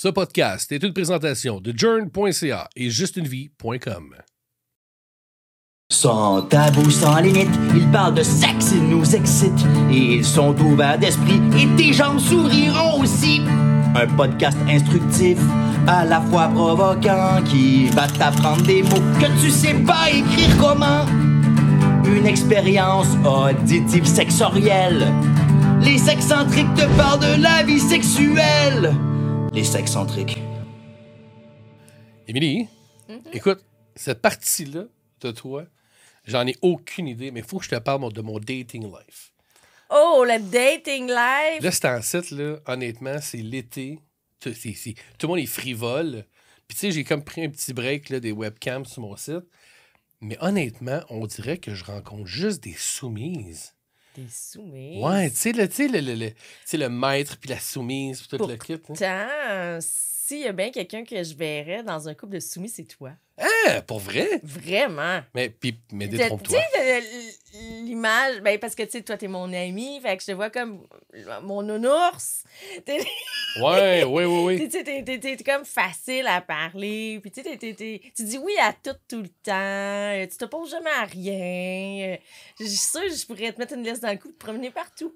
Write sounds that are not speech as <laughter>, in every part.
Ce podcast est une présentation de journ.ca et justunevie.com. Sans tabou, sans limite, ils parlent de sexe, ils nous excitent. Et ils sont ouverts d'esprit et tes jambes s'ouvriront aussi. Un podcast instructif, à la fois provoquant, qui va t'apprendre des mots que tu sais pas écrire comment. Une expérience auditive sexorielle. Les sexcentriques te parlent de la vie sexuelle. Les sexcentriques. Émilie, écoute, cette partie-là de toi, j'en ai aucune idée, mais il faut que je te parle de mon dating life. Oh, le dating life! Là, c'est en site, là, honnêtement, c'est l'été. Tout, tout le monde est frivole. Puis, tu sais, j'ai comme pris un petit break là, des webcams sur mon site. Mais honnêtement, on dirait que je rencontre juste des soumises. T'es. Ouais, tu sais, le, tu sais, le, le, le- le maître puis la soumise puis tout le kit. hein. Pourtant, s'il y a bien quelqu'un que je verrais dans un couple de soumis, c'est toi. Ah, pour vrai? Vraiment. Mais, puis, mais Tu détrompe-toi. sais, le- l'image, ben, parce que tu sais, toi, t'es mon ami, fait que je te vois comme mon nounours. <laughs> Ouais, ouais, ouais, ouais. <laughs> Tu sais, t'es- comme facile à parler. Puis tu sais, tu dis oui à tout, tout le temps. Euh, Tu te poses jamais à rien. Euh, Je suis sûre que je pourrais te mettre une laisse dans le cou, te promener partout.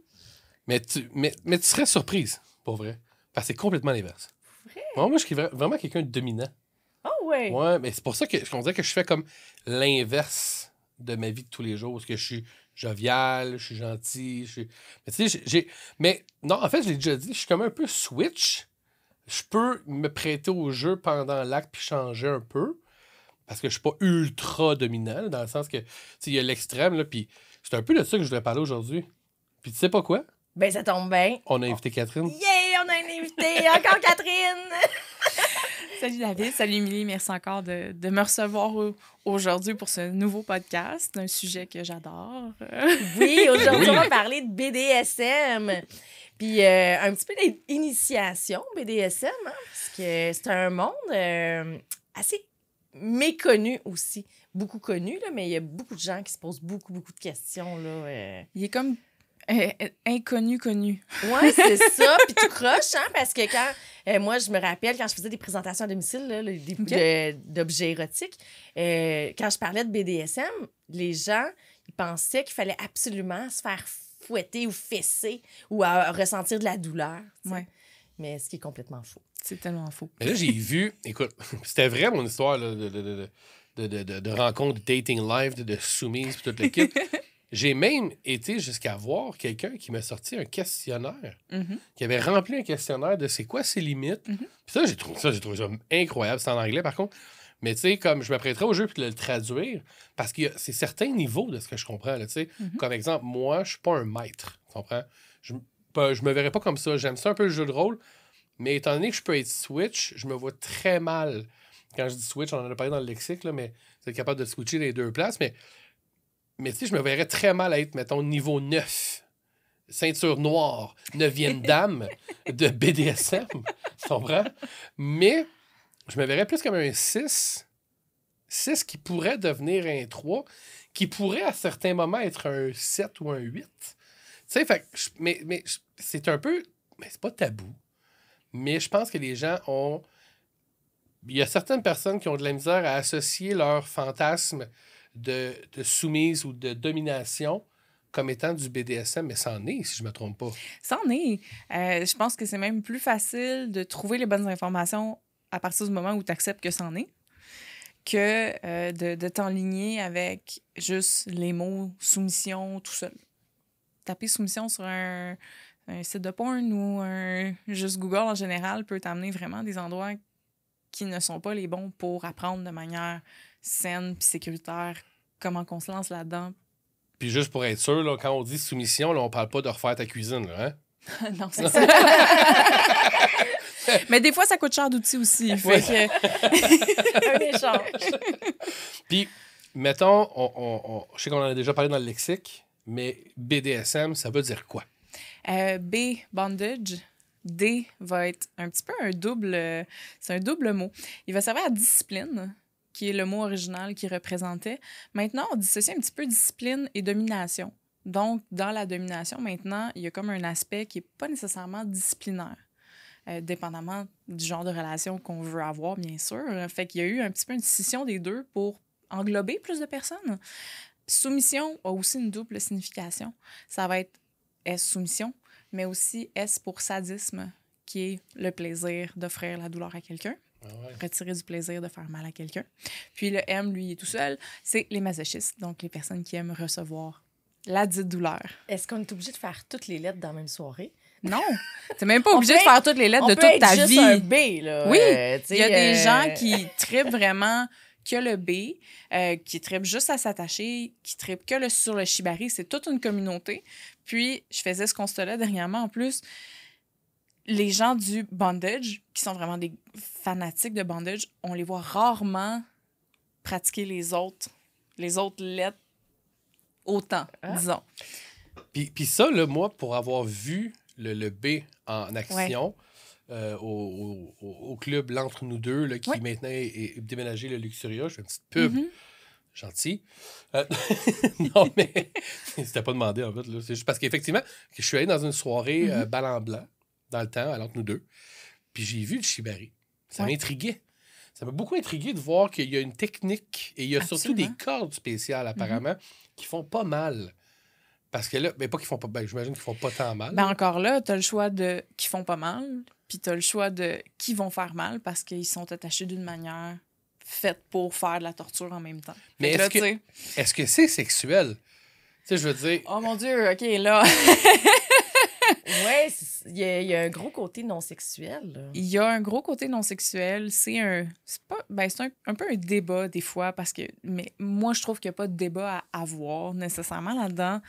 Mais tu, mais, mais tu serais surprise, pour vrai. Parce que c'est complètement l'inverse. Moi, moi, je suis vra- vraiment quelqu'un de dominant. Ouais. Ouais, mais c'est pour ça que on dirait que je fais comme l'inverse de ma vie de tous les jours. Parce que je suis jovial, je suis gentil. Je suis... Mais tu sais, j'ai-. Mais non, en fait, je l'ai déjà dit, je suis comme un peu switch. Je peux me prêter au jeu pendant l'acte puis changer un peu. Parce que je suis pas ultra dominant, là, dans le sens que, tu sais, il y a l'extrême, là, puis c'est un peu de ça que je voudrais parler aujourd'hui. Puis tu sais pas quoi? Ben, ça tombe bien. On a invité Catherine. Yeah, on a invité. Encore Catherine. <laughs> Salut David, salut Émilie, merci encore de, de me recevoir au- aujourd'hui pour ce nouveau podcast, un sujet que j'adore. <laughs> Oui, aujourd'hui, on va parler de BDSM. Puis euh, un petit peu d'initiation BDSM, hein, parce que c'est un monde euh, assez méconnu aussi. Beaucoup connu, là, mais il y a beaucoup de gens qui se posent beaucoup, beaucoup de questions. Là, euh. Il est comme inconnu, connu. Ouais, c'est <laughs> ça. Puis tu croches, hein, parce que quand. euh, moi, je me rappelle quand je faisais des présentations à domicile là, le- des- Ok. de- d'objets érotiques, euh, quand je parlais de BDSM, les gens, ils pensaient qu'il fallait absolument se faire fouetter ou fesser ou à ressentir de la douleur. tu sais. Ouais, Mais ce qui est complètement faux. c'est tellement faux. Mais là, j'ai vu, écoute, <laughs> c'était vrai mon histoire là, de, de, de, de, de, de- de rencontre, de dating live, de, de soumise, puis tout le kit. <laughs> J'ai même été jusqu'à voir quelqu'un qui m'a sorti un questionnaire, Mhm. qui avait rempli un questionnaire de c'est quoi ses limites. Mhm. Puis ça, j'ai trouvé ça, j'ai trouvé ça incroyable. C'est en anglais, par contre. Mais tu sais, comme je m'apprêterais au jeu puis de le traduire, parce que c'est certains niveaux de ce que je comprends. Là. Mhm. Comme exemple, moi, je suis pas un maître. Tu comprends? Je, pas- je me verrais pas comme ça. J'aime ça un peu le jeu de rôle. Mais étant donné que je peux être switch, je me vois très mal. Quand je dis switch, on en a parlé dans le lexique, là, mais c'est capable de switcher les deux places. Mais, mais tu sais, je me verrais très mal être, mettons, niveau 9. Ceinture noire, 9e <laughs> dame de BDSM. Tu comprends? Mais je me verrais plus comme un 6. 6 qui pourrait devenir un 3, qui pourrait à certains moments être un 7 ou un 8. Tu sais, fait mais, mais c'est un peu. Mais c'est pas tabou. Mais je pense que les gens ont. Il y a certaines personnes qui ont de la misère à associer leur fantasme de, soumise ou de domination comme étant du BDSM, mais c'en est, si je me trompe pas. Ça en est. Euh, je pense que c'est même plus facile de trouver les bonnes informations à partir du moment où tu acceptes que c'en est que euh, de, de t'enligner avec juste les mots soumission tout seul. Taper soumission sur un, site de porn ou juste Google en général peut t'amener vraiment des endroits qui ne sont pas les bons pour apprendre de manière saine puis sécuritaire comment qu'on se lance là-dedans. Puis juste pour être sûr, là, quand on dit soumission, là, on parle pas de refaire ta cuisine. Là, hein? <laughs> non, c'est ça. <laughs> Mais des fois, ça coûte cher d'outils aussi. Fait que- <laughs> Un échange. Puis, mettons, on, on- on- je sais qu'on en a déjà parlé dans le lexique, mais BDSM, ça veut dire quoi? Euh, B, bondage. D va être un petit peu un double. euh, C'est un double mot. Il va servir à discipline, qui est le mot original qu'il représentait. Maintenant, on dissocie un petit peu discipline et domination. Donc, dans la domination, maintenant, il y a comme un aspect qui n'est pas nécessairement disciplinaire. euh, dépendamment du genre de relation qu'on veut avoir, bien sûr. Fait qu'il y a eu un petit peu une scission des deux pour englober plus de personnes. Soumission a aussi une double signification. Ça va être S soumission, mais aussi S pour sadisme, qui est le plaisir d'offrir la douleur à quelqu'un, Ah ouais. retirer du plaisir de faire mal à quelqu'un. Puis le M, lui, il est tout seul, c'est les masochistes, donc les personnes qui aiment recevoir la dite douleur. Est-ce qu'on est obligé de faire toutes les lettres dans la même soirée? Non, t'es même pas obligé de faire toutes les lettres On de peut toute être ta juste vie. un B, là. Oui, Euh, Il y a des euh, gens qui <laughs> tripent vraiment que le B, euh, qui tripent juste à s'attacher, qui tripent que le, sur le shibari. C'est toute une communauté. Puis, je faisais ce constat-là dernièrement. En plus, les gens du bondage, qui sont vraiment des fanatiques de bondage, on les voit rarement pratiquer les autres, les autres lettres autant, Ah. disons. Puis, puis ça, là, moi, pour avoir vu le, le B en action euh, au, au- au club L'Entre nous deux, là, qui Ouais. maintenant est, est déménagé le Luxuria, je fais une petite pub Mhm. gentil. Euh, <laughs> non, mais <laughs> c'était pas demandé, en fait. là. C'est juste parce qu'effectivement, je suis allé dans une soirée euh, bal en blanc, dans le temps, à l'Entre nous deux, puis j'ai vu le shibari. Ça Ouais. m'intriguait. Ça m'a beaucoup intrigué de voir qu'il y a une technique et il y a surtout des cordes spéciales, apparemment, qui font pas mal. Parce que là, mais pas qu'ils font pas. Ben, j'imagine qu'ils font pas tant mal. Ben encore là, tu as le choix de qui font pas mal, puis tu as le choix de qui vont faire mal parce qu'ils sont attachés d'une manière faite pour faire de la torture en même temps. Mais est-ce que- tu sais, Est-ce que c'est sexuel? Tu sais, je veux dire. Oh mon Dieu, OK, là, <laughs> C'est- il y, a- il un gros côté non sexuel. il y a un gros côté non sexuel. C'est un... Ben, un, un peu un débat des fois parce que... Mais moi, je trouve qu'il n'y a pas de débat à avoir nécessairement là-dedans.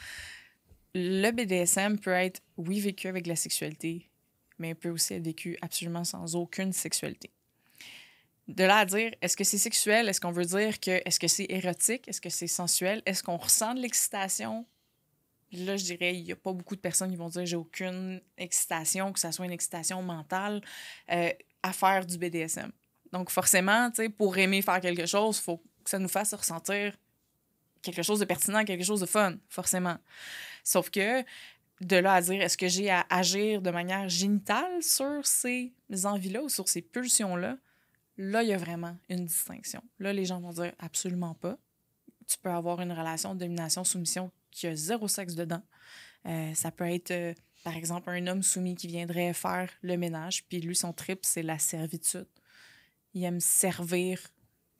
Le BDSM peut être, oui, vécu avec la sexualité, mais peut aussi être vécu absolument sans aucune sexualité. De là à dire, est-ce que c'est sexuel? Est-ce qu'on veut dire que, est-ce que c'est érotique? Est-ce que c'est sensuel? Est-ce qu'on ressent de l'excitation? Là, je dirais, il n'y a pas beaucoup de personnes qui vont dire, j'ai aucune excitation, que ça soit une excitation mentale, euh, à faire du BDSM. Donc, forcément, pour aimer faire quelque chose, il faut que ça nous fasse ressentir quelque chose de pertinent, quelque chose de fun, forcément. Sauf que de là à dire, est-ce que j'ai à agir de manière génitale sur ces envies-là ou sur ces pulsions-là, là, il y a vraiment une distinction. Là, les gens vont dire absolument pas. Tu peux avoir une relation de domination-soumission qui a zéro sexe dedans. Euh, ça peut être, euh, par exemple, un homme soumis qui viendrait faire le ménage, puis lui, son trip, c'est la servitude. Il aime servir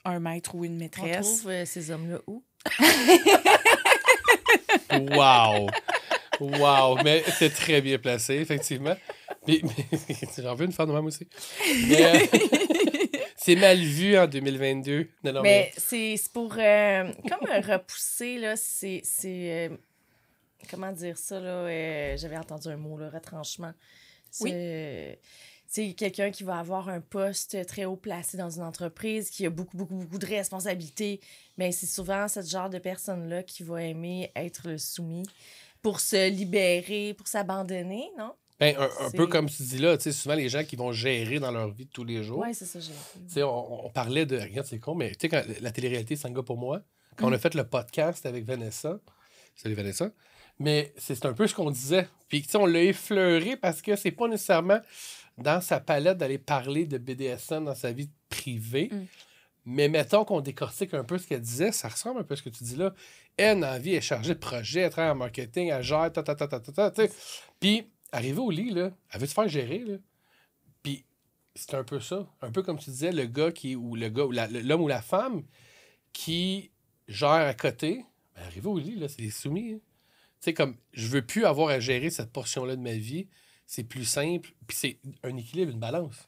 un maître ou une On maîtresse. trouve euh, ces hommes-là où? Wow! Wow! Mais c'est très bien placé, effectivement. <laughs> Mais, mais j'en veux une femme de même aussi. Mais, euh, <laughs> c'est mal vu en 2022. Non, non, mais. mais c'est c'est pour euh, comme un repousser, là, c'est. c'est, euh, comment dire ça, là? euh, J'avais entendu un mot, là, retranchement. Oui. C'est c'est quelqu'un qui va avoir un poste très haut placé dans une entreprise, qui a beaucoup, beaucoup, beaucoup de responsabilités. Mais c'est souvent ce genre de personne-là qui va aimer être le soumis pour se libérer, pour s'abandonner, non? Ben, un, peu comme tu dis là, tu sais, souvent les gens qui vont gérer dans leur vie de tous les jours. Oui, c'est ça, j'ai on, on parlait de. Regarde, c'est con, mais tu sais, quand la télé-réalité, c'est un gars pour moi. Quand on a fait le podcast avec Vanessa, salut Vanessa, mais c'est un peu ce qu'on disait. Puis, tu sais, on l'a effleuré parce que c'est pas nécessairement dans sa palette d'aller parler de BDSM dans sa vie privée. Mm. Mais mettons qu'on décortique un peu ce qu'elle disait, ça ressemble un peu à ce que tu dis là. Elle, en vie, est chargée de projet, elle travaille en marketing, elle gère, ta, ta, ta, ta, ta, ta, tu sais. Puis, arrivée au lit, là, elle veut se faire gérer, là. Puis, c'est un peu ça. Un peu comme tu disais, le gars qui, ou le gars, ou l'homme ou la femme qui gère à côté, ben, arrivé au lit, là, c'est soumis. hein. Tu sais, comme, je veux plus avoir à gérer cette portion-là de ma vie. C'est plus simple. Puis c'est un équilibre, une balance.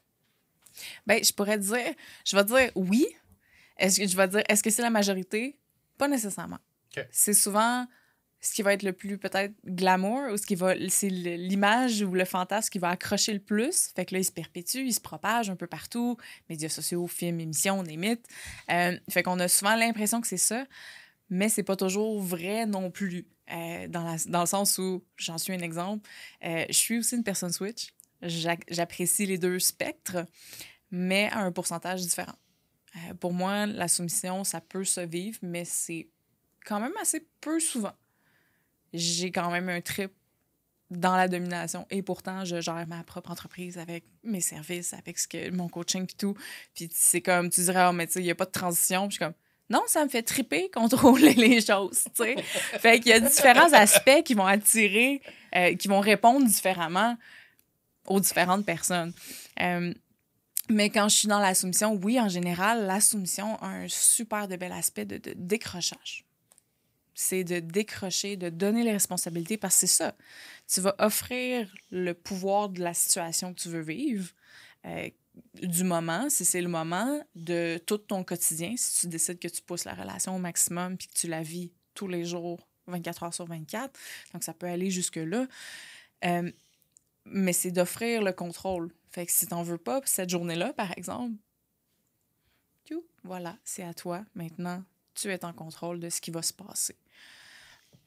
Ben, je pourrais dire, je vais dire oui. Est-ce que je vais dire, est-ce que c'est la majorité? Pas nécessairement. C'est souvent ce qui va être le plus peut-être glamour ou ce qui va, c'est l'image ou le fantasme qui va accrocher le plus. Fait que là, il se perpétue, il se propage un peu partout, médias sociaux, films, émissions, des mythes. Euh, fait qu'on a souvent l'impression que c'est ça, mais c'est pas toujours vrai non plus. Euh, dans, la- dans le sens où, j'en suis un exemple, euh, je suis aussi une personne switch. J'apprécie les deux spectres, mais à un pourcentage différent. Euh, pour moi, la soumission, ça peut se vivre, mais c'est quand même assez peu souvent. J'ai quand même un trip dans la domination. Et pourtant, je gère ma propre entreprise avec mes services, avec ce que, mon coaching et tout. Puis c'est comme, tu dirais, oh, mais tu sais, il n'y a pas de transition. Puis je suis comme, non, ça me fait triper, <laughs> contrôler les choses, tu sais. fait qu'il y a différents aspects qui vont attirer, euh, qui vont répondre différemment aux différentes personnes. Euh, mais quand je suis dans la soumission, oui, en général, la soumission a un super de bel aspect de décrochage. C'est de décrocher, de donner les responsabilités parce que c'est ça. Tu vas offrir le pouvoir de la situation que tu veux vivre, euh, du moment, si c'est le moment, de tout ton quotidien, si tu décides que tu pousses la relation au maximum puis que tu la vis tous les jours, 24 heures sur 24. Donc, ça peut aller jusque-là. Euh, mais c'est d'offrir le contrôle. Fait que si t'en veux pas, cette journée-là, par exemple, voilà, c'est à toi. Maintenant, tu es en contrôle de ce qui va se passer.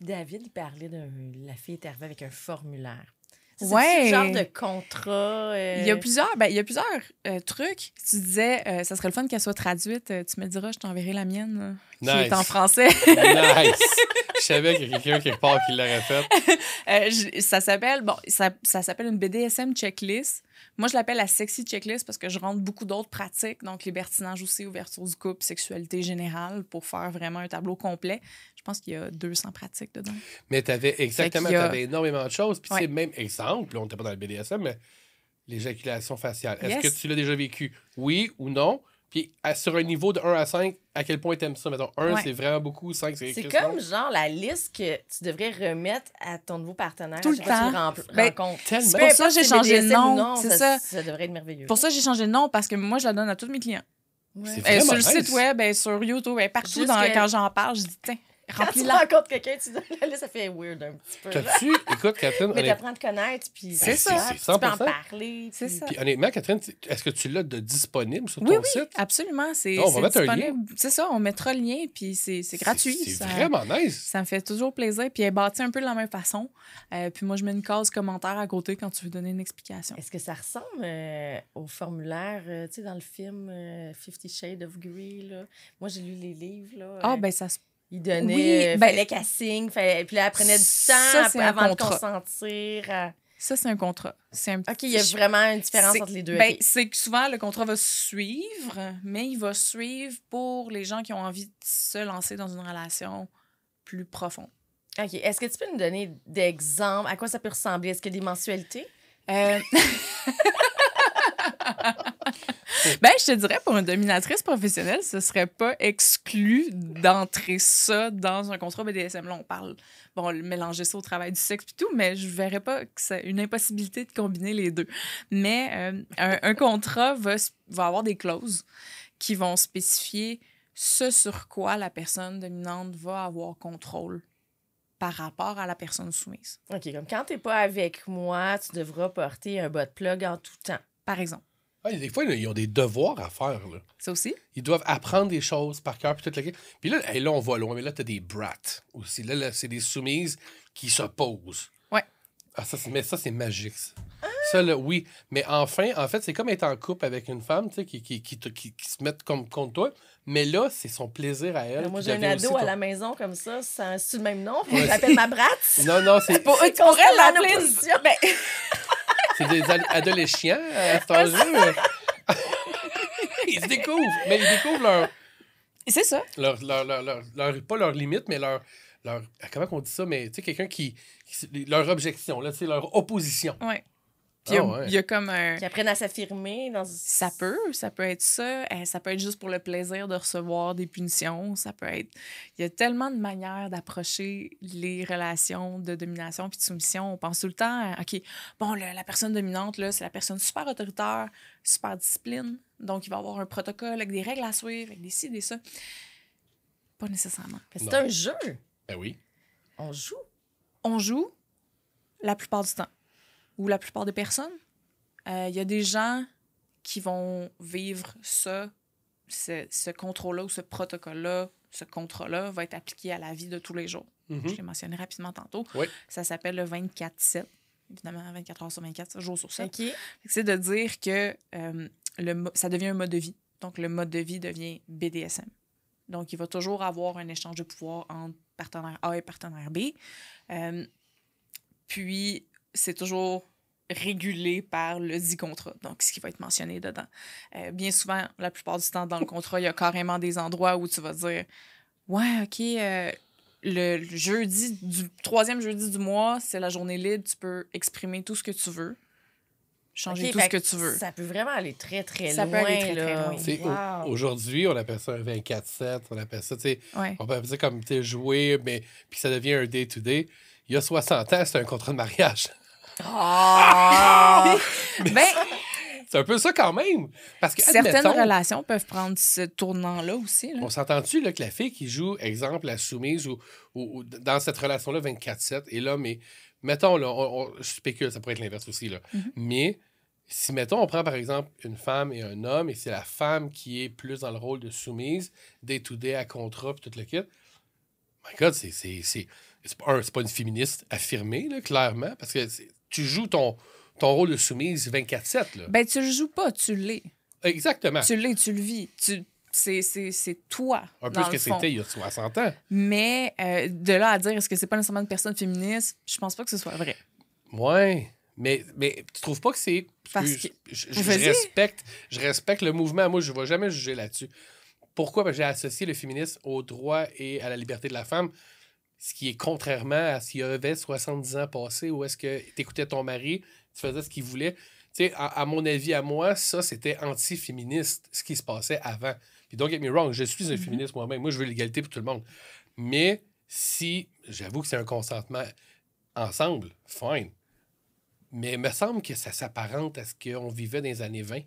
David, il parlait de la fille est arrivée avec un formulaire. C'est Ouais. ce genre de contrat. euh, Il y a plusieurs, ben, il y a plusieurs euh, trucs. Tu disais, euh, ça serait le fun qu'elle soit traduite. Euh, Tu me diras, je t'enverrai la mienne, qui Nice. est en français. <laughs> Nice! Je savais qu'il y a quelqu'un quelque part qui l'aurait fait. Euh, je- ça s'appelle bon, ça, ça s'appelle une BDSM checklist. Moi, je l'appelle la sexy checklist parce que je rentre beaucoup d'autres pratiques, donc libertinage aussi, ouverture du couple, sexualité générale, pour faire vraiment un tableau complet. Je pense qu'il y a 200 pratiques dedans. Mais tu avais exactement, a- énormément de choses. Puis, Ouais. même exemple, on n'était pas dans le BDSM, mais l'éjaculation faciale. Est-ce Yes. que tu l'as déjà vécu? Oui ou non? Puis, à- sur un niveau de 1 à 5, à quel point tu aimes ça? Mettons, 1, Ouais. c'est vraiment beaucoup, 5, c'est C'est comme genre la liste que tu devrais remettre à ton nouveau partenaire. Tout le tu temps. rempl- Ben, rencontres. tellement. Pour ça, j'ai changé ou nom, non, c'est ça. ça. Ça devrait être merveilleux. Pour ça, j'ai changé de nom parce que moi, je la donne à tous mes clients. Ouais. Euh, sur le nice. site web, euh, sur YouTube, euh, partout, Juste dans- que- quand j'en parle, je dis, tiens, Quand tu rencontres quelqu'un, tu la liste, ça fait weird un petit peu. là. T'as-tu, écoute, Catherine, Mais t'apprends à te connaître, puis C'est ça. Tu peux en 100%. parler. C'est puis- ça. puis honnêtement, Catherine, est-ce que tu l'as de disponible sur Oui, ton oui, site? absolument. C'est on va c'est mettre un disponible. C'est ça, on mettra le lien, puis c'est c'est gratuit. C'est ça- vraiment nice. Ça me fait toujours plaisir. Puis elle est bâtie un peu de la même façon. Euh, puis moi, je mets une case commentaire à côté quand tu veux donner une explication. Est-ce que ça ressemble euh, au formulaire, euh, tu sais, dans le film Fifty Shades of Grey, là? Moi, j'ai lu les livres, là. Ah, ben ça se. Il donnait, oui, euh, ben- fallait qu'elle signe, fallait, puis là, elle prenait du temps avant de consentir. à- Ça, c'est un contrat. C'est un OK, il y a vraiment une différence entre les deux. Ben, c'est que souvent, le contrat va suivre, mais il va suivre pour les gens qui ont envie de se lancer dans une relation plus profonde. OK. Est-ce que tu peux nous donner d'exemples? À quoi ça peut ressembler? Est-ce qu'il y a des mensualités? Euh, <laughs> <laughs> ben, je te dirais, pour une dominatrice professionnelle, ce serait pas exclu d'entrer ça dans un contrat BDSM. Là, on parle, bon, mélanger ça au travail du sexe et tout, mais je verrais pas que c'est une impossibilité de combiner les deux. Mais euh, un, un contrat va, va avoir des clauses qui vont spécifier ce sur quoi la personne dominante va avoir contrôle par rapport à la personne soumise, OK, comme quand t'es pas avec moi, tu devras porter un bas de plug en tout temps. par exemple. Ah, des fois, ils ont des devoirs à faire. Là. Ça aussi? Ils doivent apprendre des choses par cœur. Puis, toute la... puis là, hey, là, on va loin. Mais là, tu as des brats aussi. Là, là c'est des soumises qui s'opposent. Ouais. Ah, ça, mais ça, c'est magique. Ça. Ça, là, oui. Mais enfin, en fait, c'est comme être en couple avec une femme tu sais, qui, qui, qui, qui- qui se met comme contre toi. Mais là, c'est son plaisir à elle. moi, j'ai un ado à la maison comme ça. C'est le même nom? Faut Ouais. que je l'appelle ma brate. Non, non, c'est Pour, C'est tu pourrais constamment en l'appeler. <laughs> c'est des ad- adolescents à cet âge-là. <laughs> ils se découvrent. Mais ils découvrent leur, c'est ça. leur, leur, leur, leur- pas leur limite, mais leur, leur comment on dit ça, mais tu sais, quelqu'un qui, qui- leur objection, là, leur opposition. Ouais. Puis il y a- Ah ouais. il y, a comme un. Qui apprennent à s'affirmer dans Ça peut, ça peut être ça. Ça peut être juste pour le plaisir de recevoir des punitions. Ça peut être. Il y a tellement de manières d'approcher les relations de domination puis de soumission. On pense tout le temps, à, OK, bon, le- la personne dominante, là, c'est la personne super autoritaire, super discipline. Donc, il va avoir un protocole avec des règles à suivre, avec des ci, des ça. Pas nécessairement. C'est un jeu. Ben oui. On joue. on joue la plupart du temps, ou la plupart des personnes. Euh, Il y a des gens qui vont vivre ça, ce, ce contrôle-là ou ce protocole-là, ce contrat-là va être appliqué à la vie de tous les jours. Mhm. Je l'ai mentionné rapidement tantôt. Oui. Ça s'appelle le 24-7. Évidemment, 24 heures sur 24, jours sur 7. OK. C'est de dire que euh, le, ça devient un mode de vie. Donc, le mode de vie devient BDSM. Donc, il va toujours avoir un échange de pouvoir entre partenaire A et partenaire B. Euh, puis, c'est toujours régulé par le dit contrat, donc ce qui va être mentionné dedans. Euh, bien souvent, la plupart du temps, dans le contrat, il y a carrément des endroits où tu vas dire Ouais, OK, euh, le jeudi, du troisième jeudi du mois, c'est la journée libre, tu peux exprimer tout ce que tu veux, changer tout ce que tu veux. Ça peut vraiment aller très, très Ça loin. peut aller très, loin. Wow. Aujourd'hui, on appelle ça un 24-7, on appelle ça, tu sais, Ouais. on peut appeler ça comme tu sais, jouer, mais puis ça devient un day-to-day. Il y a 60 ans, c'est un contrat de mariage. Ah! <laughs> Ben, C'est un peu ça quand même. Parce que, certaines relations peuvent prendre ce tournant-là aussi. là. on s'entend-tu que la fille qui joue, exemple, la soumise ou, ou- ou dans cette relation-là 24-7, et là, mais mettons, là, on- on- je spécule, ça pourrait être l'inverse aussi, là. Mhm. Mais si, mettons, on prend par exemple une femme et un homme, et c'est la femme qui est plus dans le rôle de soumise, day-to-day à contrat, puis tout le kit, my God, c'est. c'est, pas, un, c'est pas une féministe affirmée, là, clairement, parce que c'est- tu joues ton, ton rôle de soumise 24-7. Là. Ben, tu le joues pas, tu l'es. Exactement. Tu l'es, tu le vis. Tu... C'est, c'est, c'est toi. Un peu ce que c'était il y a 60 ans. Mais euh, de là à dire est-ce que c'est pas nécessairement une personne féministe, je pense pas que ce soit vrai. Ouais. Mais, mais tu trouves pas que c'est. Parce je, que- je- respecte, je respecte le mouvement. Moi, je ne vais jamais juger là-dessus. Pourquoi? Parce que j'ai associé le féminisme au droit et à la liberté de la femme, ce qui est contrairement à s'il y avait 70 ans passés où est-ce que tu écoutais ton mari, tu faisais ce qu'il voulait. Tu sais, à, à mon avis, à moi, ça, c'était anti-féministe, ce qui se passait avant. Puis don't get me wrong, je suis un Mhm. féministe moi-même. Moi, je veux l'égalité pour tout le monde. Mais si, j'avoue que c'est un consentement ensemble, fine. Mais il me semble que ça s'apparente à ce qu'on vivait dans les années 20.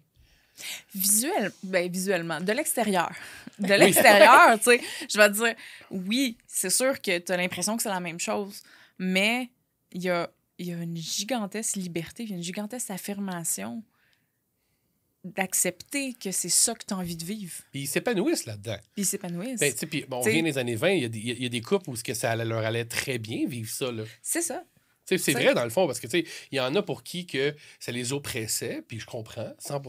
Visuel, ben, visuellement, de l'extérieur. <laughs> De l'extérieur, tu sais, je vais te dire, oui, c'est sûr que tu as l'impression que c'est la même chose, mais il y a, y a une gigantesque liberté, une gigantesque affirmation d'accepter que c'est ça que tu as envie de vivre. Puis ils s'épanouissent là-dedans. Puis ils s'épanouissent. Ben, puis bon, on vient des années 20, il y, a des- il y a- il y a des couples où que ça leur allait très bien vivre ça. C'est ça. C'est vrai dans le fond, parce que tu sais, il y en a pour qui que ça les oppressait, puis je comprends, 100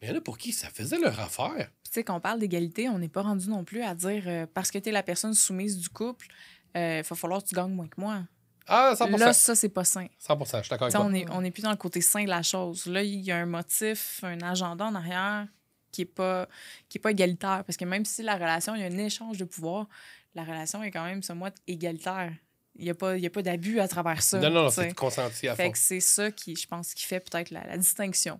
mais a pour qui? Ça faisait leur affaire. Tu sais, quand on parle d'égalité, on n'est pas rendu non plus à dire euh, parce que tu es la personne soumise du couple, il va falloir que tu gagnes moins que moi. Ah, 100 Là, ça, c'est pas sain. 100 je suis d'accord avec toi. on est, on est plus dans le côté sain de la chose. Là, il y a un motif, un agenda en arrière qui est pas qui est pas égalitaire parce que même si la relation il y a un échange de pouvoir, la relation est quand même somewhat égalitaire. Il y a pas il y a pas d'abus à travers ça. non, non, non, c'est consenti à Fait fond. que c'est ça qui je pense qui fait peut-être la, la distinction.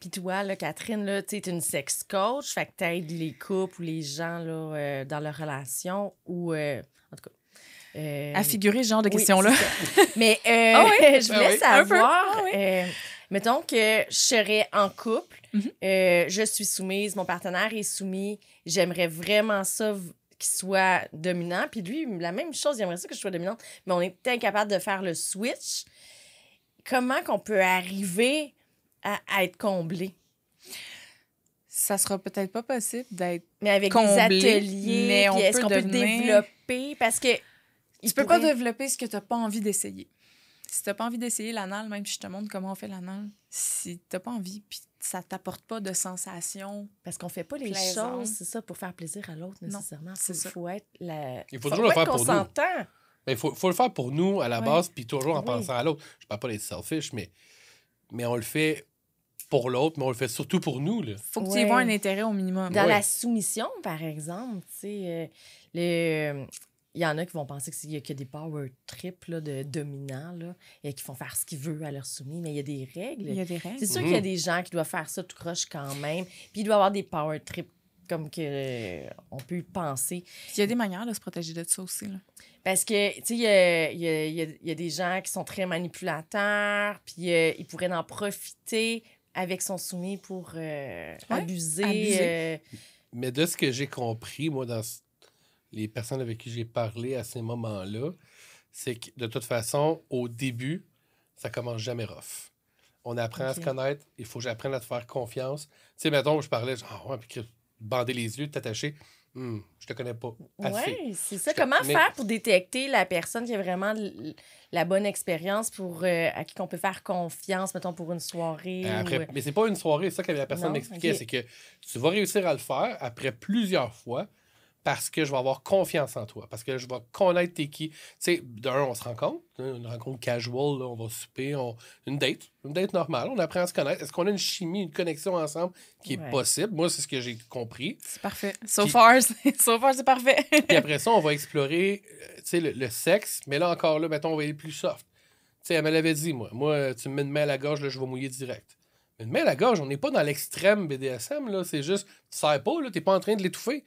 Puis toi, là, Catherine, là, tu es une sex coach, fait que t'aides les couples ou les gens là, euh, dans leur relation ou... euh, en tout cas... euh, À figurer ce genre de oui, questions-là. <laughs> Mais Ah oui? <laughs> je Ben voulais oui. savoir... Ah mettons que je serais en couple, Mhm. je suis soumise, mon partenaire est soumis, j'aimerais vraiment ça qu'il soit dominant. Puis lui, la même chose, il aimerait ça que je sois dominante, mais on est incapable de faire le switch. Comment qu'on peut arriver à, à être comblé? Ça sera peut-être pas possible d'être Mais avec Comblé, des ateliers, mais on puis est-ce peut qu'on peut devenir- développer? Parce que... il Tu peux pas développer ce que tu n'as pas envie d'essayer. Si tu n'as pas envie d'essayer l'anal, même si je te montre comment on fait l'anal, si tu n'as pas envie, puis ça t'apporte pas de sensation, Parce qu'on fait pas les Plaisante. choses, c'est ça, pour faire plaisir à l'autre Non, nécessairement. c'est Faut- ça. faut être la... Il faut toujours le être faire pour nous. consentant. Il faut, faut le faire pour nous à la Oui. base, puis toujours en Oui. pensant à l'autre. Je parle pas d'être selfish, mais, mais on le fait pour l'autre, mais on le fait surtout pour nous. Là. faut que tu y vois un intérêt au minimum. Dans Ouais. la soumission, par exemple, tu sais, euh, le... il y en a qui vont penser qu'il y a que des power trips là, de dominants, là, et qui font faire ce qu'ils veulent à leur soumis, mais il y a des règles. Il y a des règles. C'est sûr Mhm. qu'il y a des gens qui doivent faire ça tout croche quand même, puis il doit y avoir des power trips comme que euh, on peut penser. Puis Il y a des manières de se protéger de ça aussi. Là. Parce que, tu sais, il y a, il y a- il y a- il y a des gens qui sont très manipulateurs, puis euh, ils pourraient en profiter avec son soumis pour euh, abuser. abuser. euh, Mais de ce que j'ai compris, moi, dans les personnes avec qui j'ai parlé à ces moments-là, c'est que de toute façon, au début, ça commence jamais rough. On apprend à se connaître, il faut que j'apprenne à te faire confiance. Tu sais, mettons, je parlais, genre, ah ouais, puis que bander les yeux, t'attacher, Hum, je te connais pas. Oui, c'est ça. Je- Comment faire pour détecter la personne qui a vraiment la bonne expérience pour euh, à qui on peut faire confiance, mettons, pour une soirée? Après, ou, euh, Mais c'est pas une soirée, c'est ça que la personne m'expliquait, c'est que tu vas réussir à le faire après plusieurs fois parce que je vais avoir confiance en toi, parce que je vais connaître t'es qui. Tu sais, d'un, on se rencontre, hein, une rencontre casual, là, on va souper, on... une date, une date normale, on apprend à se connaître. Est-ce qu'on a une chimie, une connexion ensemble qui est possible? Moi, c'est ce que j'ai compris. C'est parfait. So Puis- far, c'est <laughs> so far, c'est parfait. <laughs> Puis après ça, on va explorer euh, tu sais, le, le sexe, mais là encore, là, mettons, on va aller plus soft. Tu sais, elle me l'avait dit, moi. Moi, tu me mets une main à la gorge, là, je vais mouiller direct. Mais une main à la gorge, on n'est pas dans l'extrême BDSM, là. C'est juste, tu serres pas, là, t'es pas en train de l'étouffer.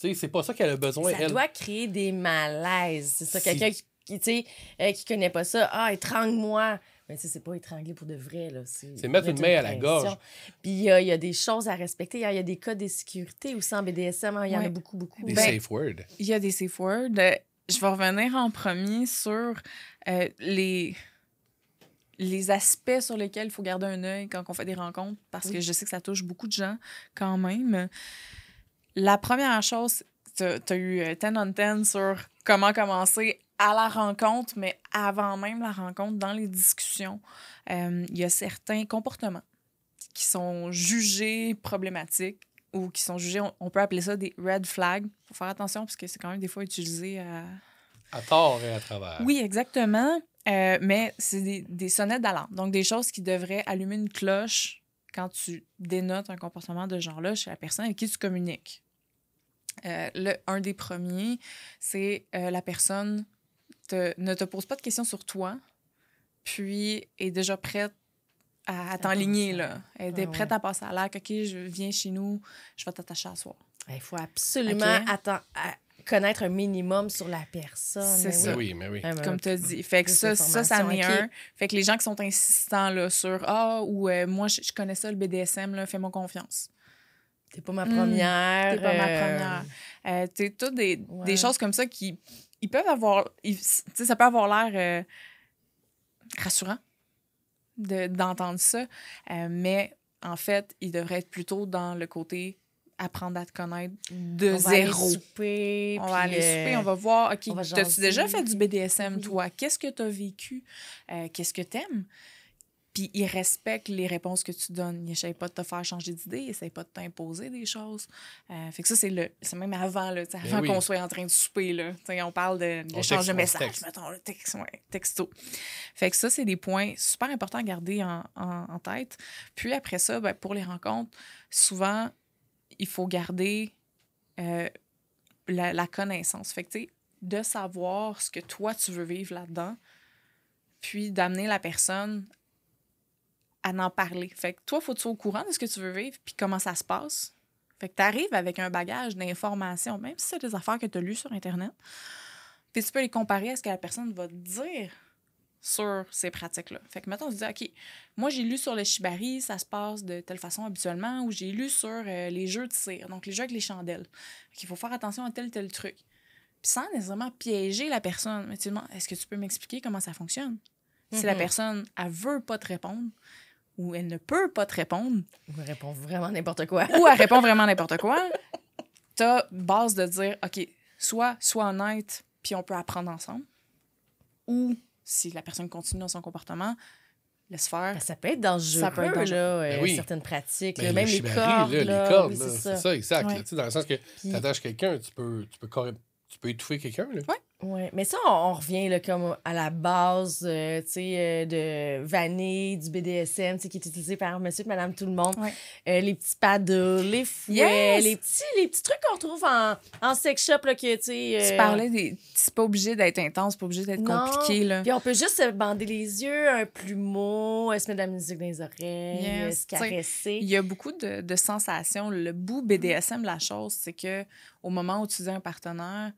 Tu sais, c'est pas ça qu'elle a besoin, Ça elle. doit créer des malaises. C'est ça, Si- quelqu'un qui, qui, tu sais, euh, qui connaît pas ça. Ah, étrangle-moi. Mais tu sais, c'est pas étrangler pour de vrai, là. C'est mettre une main à la gorge. Puis il y, a- il y a des choses à respecter. Il y a des codes de sécurité aussi en BDSM. hein. Il y en a beaucoup, beaucoup. Des Ben, safe words. Il y a des safe words. Euh, Je vais revenir en premier sur euh, les, les aspects sur lesquels il faut garder un œil quand on fait des rencontres, parce que je sais que ça touche beaucoup de gens quand même. La première chose, tu as eu euh, 10 on 10 sur comment commencer à la rencontre, mais avant même la rencontre, dans les discussions, euh, il y a certains comportements qui sont jugés problématiques ou qui sont jugés, on, on peut appeler ça des red flags. Il faut faire attention parce que c'est quand même des fois utilisé à... À tort et à travers. Oui, exactement. Euh, mais c'est des, des sonnettes d'alarme. Donc, des choses qui devraient allumer une cloche quand tu dénotes un comportement de genre-là chez la personne avec qui tu communiques. Euh, le, un des premiers, c'est euh, la personne te- ne te pose pas de questions sur toi, puis est déjà prête à, à t'enligner. là. Elle est Ah ouais. prête à passer à l'acte. OK, je viens chez nous, je vais t'attacher à soir. Il faut absolument Ok. atten- à- connaître un minimum sur la personne. C'est Mais ça. Oui, mais oui. Ouais, mais comme tu as dit. Fait que ça, ça, ça en est un. Fait que les gens qui sont insistants là, sur Ah, ou euh, moi, je, je connais ça, le BDSM, là, fais-moi confiance. T'es pas ma première. T'es pas ma euh, première. Euh, tu toutes des, Ouais. des choses comme ça qui ils peuvent avoir. tu sais, ça peut avoir l'air euh, rassurant de- d'entendre ça, euh, mais en fait, ils devraient être plutôt dans le côté apprendre à te connaître de on va aller zéro. souper, On va aller souper, euh, on va voir, OK, va t'as-tu déjà fait du BDSM, Oui. toi? Qu'est-ce que tu as vécu? Euh, Qu'est-ce que t'aimes? Puis ils respectent les réponses que tu donnes. Ils n'essayent pas de te faire changer d'idée, ils n'essayent pas de t'imposer des choses. Euh, fait que ça, c'est le c'est même avant, là, Ben avant oui. qu'on soit en train de souper. Là. Tu sais, On parle de On l'échange de messages, texte. mettons, le texte, ouais, texto. Fait que ça, c'est des points super importants à garder en, en- en tête. Puis après ça, ben, pour les rencontres, souvent, il faut garder euh, la, connaissance. Fait que, de savoir ce que toi, tu veux vivre là-dedans, puis d'amener la personne à en parler. Fait que toi, faut sois au courant de ce que tu veux vivre, puis comment ça se passe. Fait que tu arrives avec un bagage d'informations, même si c'est des affaires que tu as lues sur Internet, puis tu peux les comparer à ce que la personne va te dire sur ces pratiques-là. Fait que, mettons, on se dit, OK, moi, j'ai lu sur le shibari, ça se passe de telle façon habituellement, ou j'ai lu sur euh, les jeux de cire, donc les jeux avec les chandelles. Qu'il faut faire attention à tel, tel truc. Puis sans nécessairement piéger la personne, mais tu demandes, est-ce que tu peux m'expliquer comment ça fonctionne? Si la Mhm. personne, elle veut pas te répondre, ou elle ne peut pas te répondre, On répond vraiment n'importe quoi. ou elle répond vraiment <laughs> n'importe quoi, t'as base de dire, OK, soit, soit honnête, puis on peut apprendre ensemble, ou si la personne continue dans son comportement, laisse faire. Ben, ça peut être dangereux, Ça peut être dangereux. là, euh, Ben oui. certaines pratiques. Ben, là, le même les cordes. là, là, les cordes, oui, c'est ça. ça, exact. Ouais. là, tu sais, dans le sens que Puis- tu attaches quelqu'un, tu peux, tu peux tu peux étouffer quelqu'un. là. Ouais, mais ça, on, on revient là, comme à la base euh, tu sais, euh, de vanille, du BDSM, qui est utilisé par monsieur et madame tout le monde. Ouais. Euh, les petits paddles, les fouets, Yes! les, petits, les petits trucs qu'on retrouve en, en sex shop, là, que, tu euh, parlais des. C'est pas obligé d'être intense, c'est pas obligé d'être compliqué, là. Puis on peut juste se bander les yeux, un plumeau, se mettre de la musique dans les oreilles, Yes, se caresser. Il y a beaucoup de, de sensations. Le bout BDSM de la chose, c'est que au moment où tu dis un partenaire,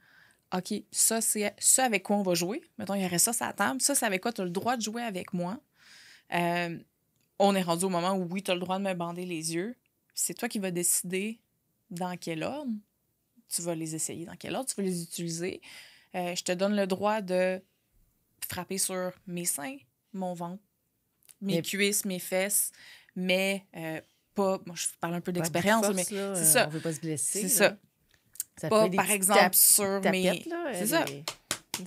OK, ça, c'est ça avec quoi on va jouer. Mettons, il y aurait ça sur la table. Ça, c'est avec quoi tu as le droit de jouer avec moi. Euh, on est rendu au moment où, oui, tu as le droit de me bander les yeux. C'est toi qui vas décider dans quel ordre tu vas les essayer, dans quel ordre tu vas les utiliser. Euh, je te donne le droit de frapper sur mes seins, mon ventre, mes Mais- cuisses, mes fesses, mais euh, pas. Moi, je parle un peu d'expérience, mais c'est ça. On veut pas se blesser. C'est ça. Ça Pas, fait des par exemple, tap- sur tapettes, mes. C'est euh, ça.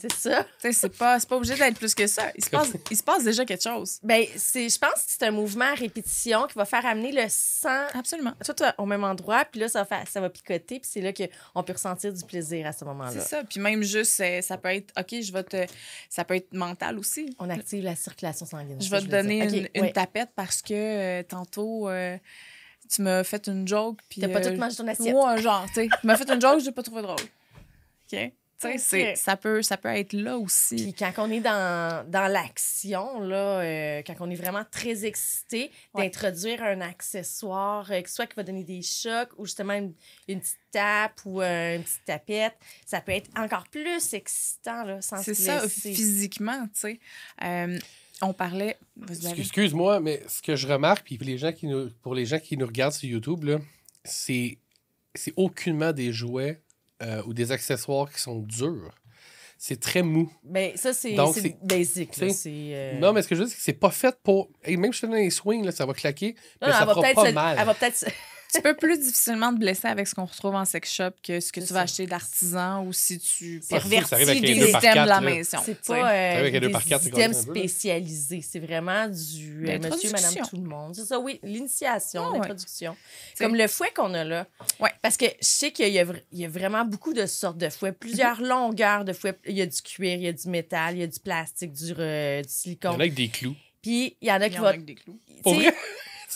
C'est ça. C'est pas, c'est pas obligé d'être plus que ça. Il se, passe, il se passe déjà quelque chose. Ben, c'est, je pense que c'est un mouvement à répétition qui va faire amener le sang Absolument. tout au même endroit, puis là, ça va, faire- ça va picoter, puis c'est là qu'on peut ressentir du plaisir à ce C'est moment-là. ça. Puis même juste, euh, ça peut être, OK, je vais te. Ça peut être mental aussi. On active la circulation sanguine. Je vais te donner une, Ok, une ouais. tapette parce que euh, tantôt, euh, tu m'as fait une joke. Puis, T'as pas euh, tout mangé ton assiette. Ouais, genre, tu sais. Tu m'as fait une joke, je l'ai pas trouvé drôle. OK? Tu sais, ça, peut, ça peut être là aussi. Puis quand on est dans, dans l'action, là, euh, quand on est vraiment très excité, Ouais. d'introduire un accessoire, euh, que soit qui va donner des chocs ou justement une, une petite tape ou euh, une petite tapette, ça peut être encore plus excitant, là, sans se C'est ça, physiquement, tu sais. On parlait. Excuse-moi, mais ce que je remarque, puis pour les gens qui nous, pour les gens qui nous regardent sur YouTube, c'est, c'est aucunement des jouets euh, ou des accessoires qui sont durs. C'est très mou. Ben, ça, c'est là, c'est, euh, Non, mais ce que je veux dire, c'est que c'est pas fait pour. et même si je te donne les swings, là, ça va claquer, non, mais non, ça fera pas mal. Elle va peut-être Tu peux plus difficilement te blesser avec ce qu'on retrouve en sex shop que ce que tu vas acheter d'artisan ou si tu pervertis avec des systèmes de la maison. C'est pas euh, avec des systèmes spécialisés. C'est vraiment du euh, monsieur, madame, tout le monde. C'est ça, oui, l'initiation, Ah ouais. l'introduction. C'est- Comme le fouet qu'on a là. Ouais. Parce que je sais qu'il y, a y vraiment beaucoup de sortes de fouets, plusieurs Mhm. longueurs de fouets. Il y a du cuir, il y a du métal, il y a du plastique, du, euh, du Il y silicone. en a avec des clous. Puis il y en a Il qui y en vont.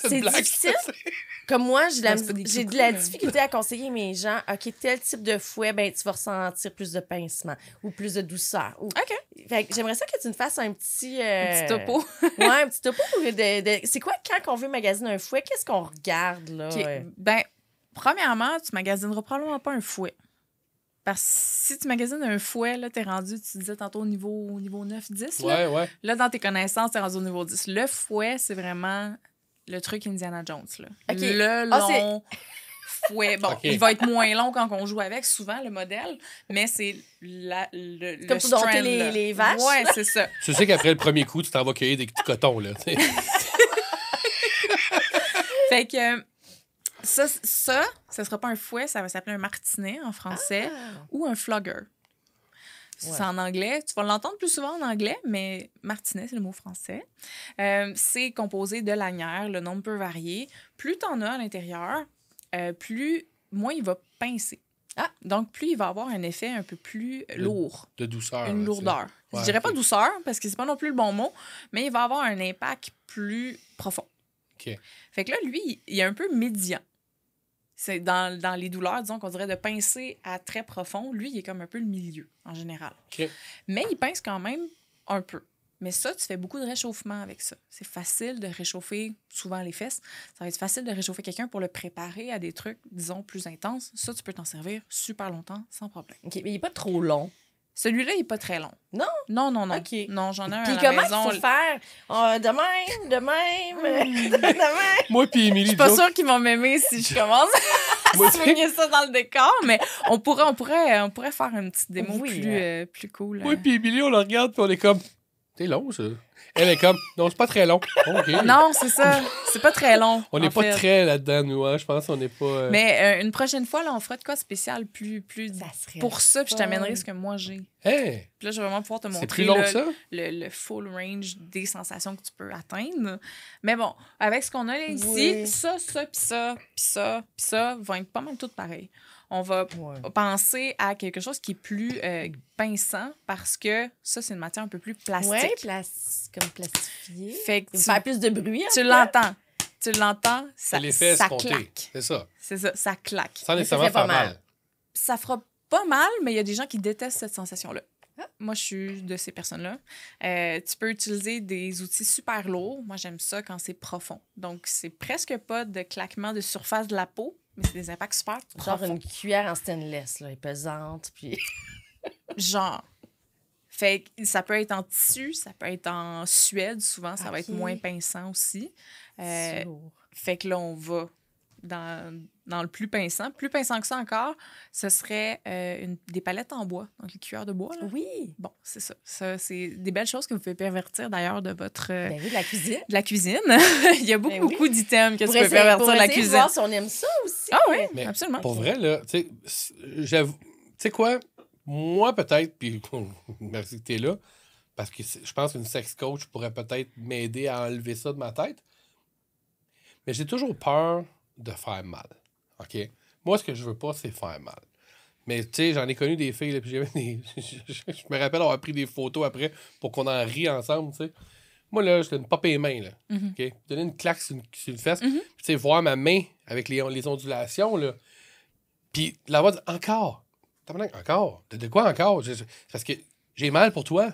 C'est difficile. Comme moi, j'ai de la, Ben, j'ai de la difficulté à conseiller mes gens. OK, tel type de fouet, ben, tu vas ressentir plus de pincement ou plus de douceur. Ou... OK. Fait que j'aimerais ça que tu me fasses un petit. euh, Un petit topo. <laughs> ouais, un petit topo. de, de- C'est quoi quand on veut magasiner un fouet? Qu'est-ce qu'on regarde, là? OK. euh? Ben, premièrement, tu magasineras probablement pas un fouet. Parce que si tu magasines un fouet, là, t'es rendu, tu disais tantôt au niveau, au niveau 9, 10. Là. Ouais, ouais. là, dans tes connaissances, t'es rendu au niveau 10. Le fouet, c'est vraiment le truc Indiana Jones. Là. OK. Le Ah, c'est- long fouet. Bon, il va être moins long quand on joue avec, souvent, le modèle, mais c'est la, le, le Comme pour strand, les- là. les vaches, Ouais, c'est ça. Tu sais qu'après le premier coup, tu t'en vas cueillir des petits cotons, là. <laughs> Fait que ça, ça, ça sera pas un fouet, ça va s'appeler un martinet en français Ah. ou un flogger. C'est en anglais. Tu vas l'entendre plus souvent en anglais, mais martinet, c'est le mot français. Euh, c'est composé de lanières, le nombre peut varier. Plus tu en as à l'intérieur, euh, plus moins il va pincer. Ah. Donc, plus il va avoir un effet un peu plus lourd De douceur. une lourdeur. Ouais, je dirais pas douceur, parce que c'est pas non plus le bon mot, mais il va avoir un impact plus profond. OK. Fait que là, lui, il- il est un peu médian. C'est dans, dans les douleurs, disons qu'on dirait de pincer à très profond. Lui, il est comme un peu le milieu, en général. Mais il pince quand même un peu. Mais ça, tu fais beaucoup de réchauffement avec ça. C'est facile de réchauffer souvent les fesses. Ça va être facile de réchauffer quelqu'un pour le préparer à des trucs, disons, plus intenses. Ça, tu peux t'en servir super longtemps sans problème. OK, mais il n'est pas trop long. Celui-là, il est pas très long. Non? Non, non, non. OK. Non, j'en ai un Puis à la comment il faut faire? Ah, de même, de même, <laughs> de même. Moi puis Émilie, Je suis pas sûre qu'ils vont m'aimer si je commence à <laughs> soigner <laughs> ça dans le décor, mais on pourrait, on pourrait, on pourrait faire une petite démo Oui, plus, hein. euh, plus cool. moi euh. puis Émilie, on le regarde puis on est comme... C'est long, ça. Elle est comme... Non, c'est pas très long. Non, c'est ça. C'est pas très long. On n'est pas fait. très là-dedans, nous, hein. Je pense qu'on n'est pas... euh, Mais euh, une prochaine fois, là, on fera de quoi de spécial plus, plus Ça serait pour ça, puis je t'amènerai ce que moi j'ai. Hey, Puis là, je vais vraiment pouvoir te montrer c'est plus long le, que ça? le, le full range des sensations que tu peux atteindre. Mais bon, avec ce qu'on a là ici, Oui. ça, ça, puis ça, puis ça, puis ça vont être pas mal toutes pareilles. On va Ouais. penser à quelque chose qui est plus euh, pinçant parce que ça, c'est une matière un peu plus plastique. Plas- comme plastifié. Fait que tu, faire plus de bruit. tu l'entends. Tu l'entends, ça, ça escompté. claque. C'est ça. C'est ça, ça claque. Ça nécessairement fait pas faire mal. mal. Ça fera pas mal, mais il y a des gens qui détestent cette sensation-là. Ah. Moi, je suis de ces personnes-là. Euh, tu peux utiliser des outils super lourds. Moi, j'aime ça quand c'est profond. Donc, c'est presque pas de claquement de surface de la peau, mais c'est des impacts super Genre profonds. une cuillère en stainless, là, elle est pesante. Puis... <laughs> Genre. Fait que ça peut être en tissu, ça peut être en suède, souvent, ça va être moins pinçant aussi. Euh, C'est lourd. Fait que là, on va dans, dans le plus pinçant. Plus pinçant que ça encore, ce serait euh, une- des palettes en bois, donc les cuillères de bois. Là. Oui. Bon, c'est ça. Ça, c'est des belles choses que vous pouvez pervertir d'ailleurs de votre. euh, Ben oui, de la cuisine. de la cuisine. <laughs> Il y a beaucoup, Ben oui. beaucoup d'items que Pour tu peux essayer- pervertir de la cuisine. voir si on aime ça aussi. Ah oui, Mais absolument. Pour vrai, là, tu sais, j'avoue... Tu sais quoi? moi, peut-être, puis <laughs> merci que tu es là, parce que je pense qu'une sex coach pourrait peut-être m'aider à enlever ça de ma tête. Mais j'ai toujours peur de faire mal. OK? Moi, ce que je veux pas, c'est faire mal. Mais tu sais, j'en ai connu des filles, là, puis j'avais des... <laughs> je me rappelle avoir pris des photos après pour qu'on en rie ensemble, tu sais. Moi, là, je donne pas les mains, là. Mhm. OK? Donner une claque sur une, sur une fesse, Mhm. tu sais, voir ma main avec les, les ondulations, là. Puis la voix dit encore. Encore? De, de quoi encore? Je- je- c'est parce que j'ai mal pour toi.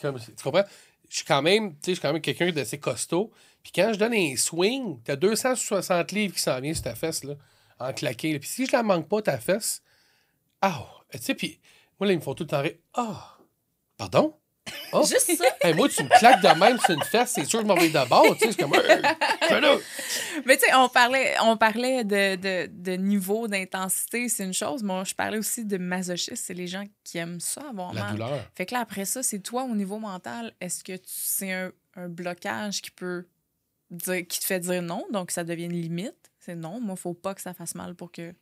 Comme- tu comprends? Je suis quand même, tu sais, je suis quand même quelqu'un d'assez costaud. Puis quand je donne un swing, t'as 260 livres qui s'en viennent sur ta fesse, là, en claqué. là. Puis si je la manque pas, ta fesse, ah, tu sais, puis moi, là, ils me font tout le temps rire. Ah, pardon? Oh. <laughs> Juste ça. Hey, moi, tu me claques de même sur une fesse, c'est sûr que je m'en vais d'abord, tu sais, c'est comme. Mais tu sais, on parlait, on parlait de, de, de niveau d'intensité, c'est une chose. Moi, je parlais aussi de masochisme. C'est les gens qui aiment ça, avoir La mal. douleur. Fait que là, après ça, c'est toi au niveau mental. Est-ce que c'est un, un blocage qui peut dire, qui te fait dire non, donc ça devient une limite? C'est non, moi, faut pas que ça fasse mal pour que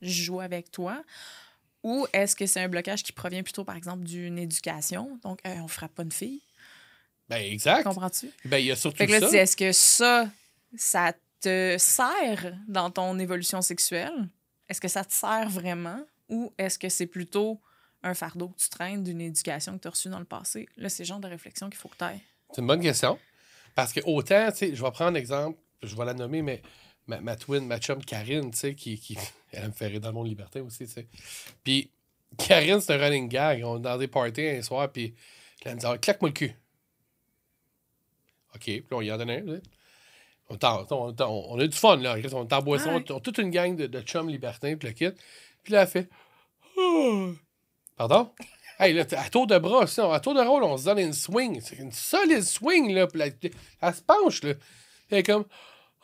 je joue avec toi. Ou est-ce que c'est un blocage qui provient plutôt, par exemple, d'une éducation? Donc, euh, on frappe pas une fille. Ben, exact. Comprends-tu? Ben, il y a surtout Fait que là, ça. est-ce que ça, ça te sert dans ton évolution sexuelle? Est-ce que ça te sert vraiment? Ou est-ce que c'est plutôt un fardeau que tu traînes d'une éducation que tu as reçue dans le passé? Là, c'est le genre de réflexion qu'il faut que tu ailles. C'est une bonne question. Parce que autant, tu sais, je vais prendre un exemple, je vais la nommer, mais ma, ma twin, ma chum Karine, tu sais, qui, qui elle me fait rire dans le monde libertin aussi, tu sais. Puis Karine, c'est un running gag. On est dans des parties un soir, puis elle me dit Ah, claque-moi le cul. OK, puis là, on y en donne un. tu sais. On, on, on- on a du fun, là. On est en boisson, Ouais. on a toute une gang de, de chums libertins, puis le kit. Puis là, elle fait Ah. Pardon? Hey, là, à tour de bras, à tour de rôle, on se donne une swing. C'est une solide swing, là. Puis elle, elle se penche, là. Puis elle est comme,